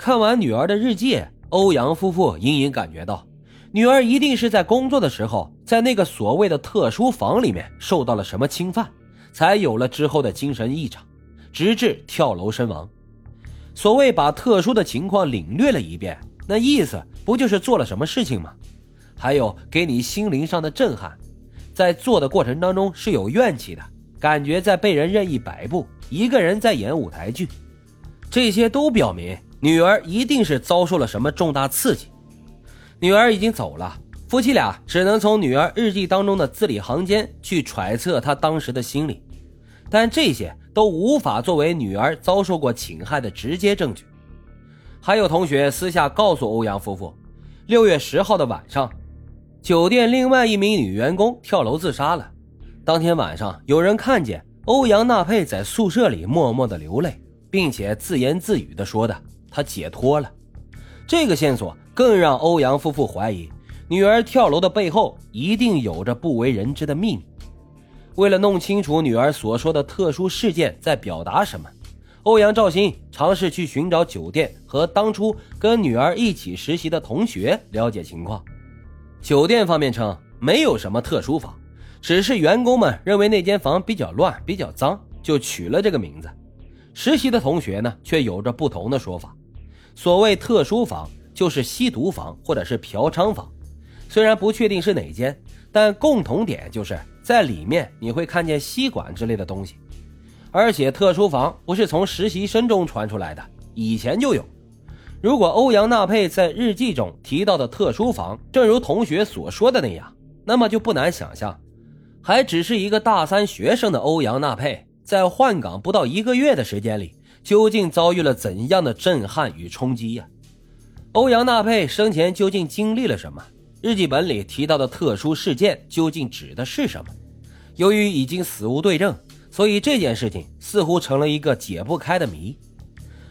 看完女儿的日记，欧阳夫妇隐隐感觉到，女儿一定是在工作的时候，在那个所谓的特殊房里面受到了什么侵犯，才有了之后的精神异常，直至跳楼身亡。所谓把特殊的情况领略了一遍，那意思不就是做了什么事情吗？还有给你心灵上的震撼，在做的过程当中是有怨气的，感觉在被人任意摆布，一个人在演舞台剧，这些都表明。女儿一定是遭受了什么重大刺激。女儿已经走了，夫妻俩只能从女儿日记当中的字里行间去揣测她当时的心理，但这些都无法作为女儿遭受过侵害的直接证据。还有同学私下告诉欧阳夫妇，六月十号的晚上，酒店另外一名女员工跳楼自杀了。当天晚上，有人看见欧阳娜佩在宿舍里默默的流泪，并且自言自语的说的。他解脱了，这个线索更让欧阳夫妇怀疑，女儿跳楼的背后一定有着不为人知的秘密。为了弄清楚女儿所说的特殊事件在表达什么，欧阳兆新尝试去寻找酒店和当初跟女儿一起实习的同学了解情况。酒店方面称没有什么特殊房，只是员工们认为那间房比较乱、比较脏，就取了这个名字。实习的同学呢，却有着不同的说法。所谓特殊房，就是吸毒房或者是嫖娼房，虽然不确定是哪间，但共同点就是在里面你会看见吸管之类的东西。而且特殊房不是从实习生中传出来的，以前就有。如果欧阳娜佩在日记中提到的特殊房，正如同学所说的那样，那么就不难想象，还只是一个大三学生的欧阳娜佩，在换岗不到一个月的时间里。究竟遭遇了怎样的震撼与冲击呀？欧阳娜佩生前究竟经历了什么？日记本里提到的特殊事件究竟指的是什么？由于已经死无对证，所以这件事情似乎成了一个解不开的谜。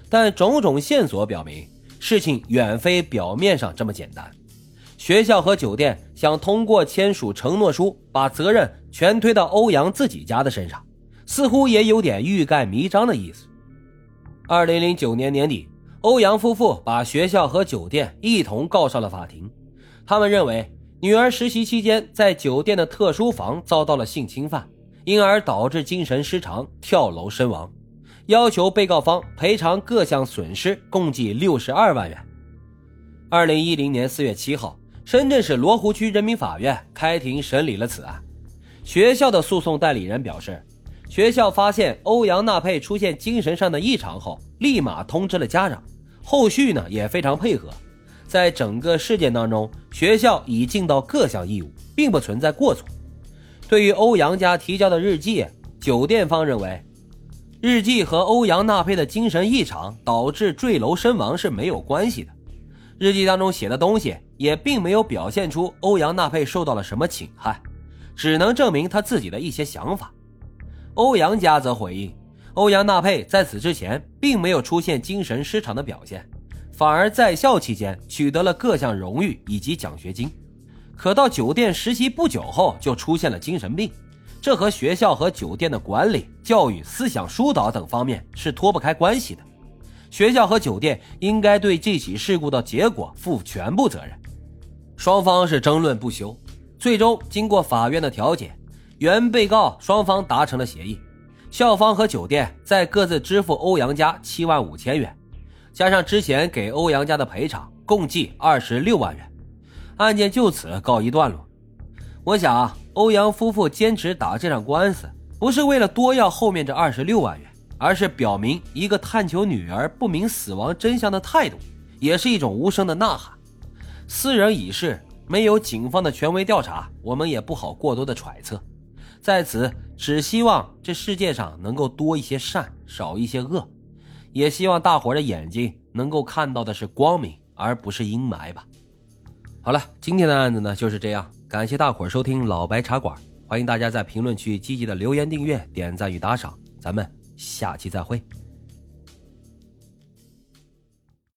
但种种线索表明，事情远非表面上这么简单。学校和酒店想通过签署承诺书，把责任全推到欧阳自己家的身上，似乎也有点欲盖弥彰的意思。二零零九年年底，欧阳夫妇把学校和酒店一同告上了法庭。他们认为女儿实习期间在酒店的特殊房遭到了性侵犯，因而导致精神失常跳楼身亡，要求被告方赔偿各项损失共计六十二万元。二零一零年四月七号，深圳市罗湖区人民法院开庭审理了此案。学校的诉讼代理人表示。学校发现欧阳娜佩出现精神上的异常后，立马通知了家长，后续呢也非常配合。在整个事件当中，学校已尽到各项义务，并不存在过错。对于欧阳家提交的日记，酒店方认为，日记和欧阳娜佩的精神异常导致坠楼身亡是没有关系的。日记当中写的东西也并没有表现出欧阳娜佩受到了什么侵害，只能证明他自己的一些想法。欧阳家则回应，欧阳娜佩在此之前并没有出现精神失常的表现，反而在校期间取得了各项荣誉以及奖学金。可到酒店实习不久后就出现了精神病，这和学校和酒店的管理、教育、思想疏导等方面是脱不开关系的。学校和酒店应该对这起事故的结果负全部责任。双方是争论不休，最终经过法院的调解。原被告双方达成了协议，校方和酒店再各自支付欧阳家七万五千元，加上之前给欧阳家的赔偿，共计二十六万元。案件就此告一段落。我想，欧阳夫妇坚持打这场官司，不是为了多要后面这二十六万元，而是表明一个探求女儿不明死亡真相的态度，也是一种无声的呐喊。私人已逝，没有警方的权威调查，我们也不好过多的揣测。在此，只希望这世界上能够多一些善，少一些恶，也希望大伙的眼睛能够看到的是光明，而不是阴霾吧。好了，今天的案子呢就是这样，感谢大伙收听老白茶馆，欢迎大家在评论区积极的留言、订阅、点赞与打赏，咱们下期再会。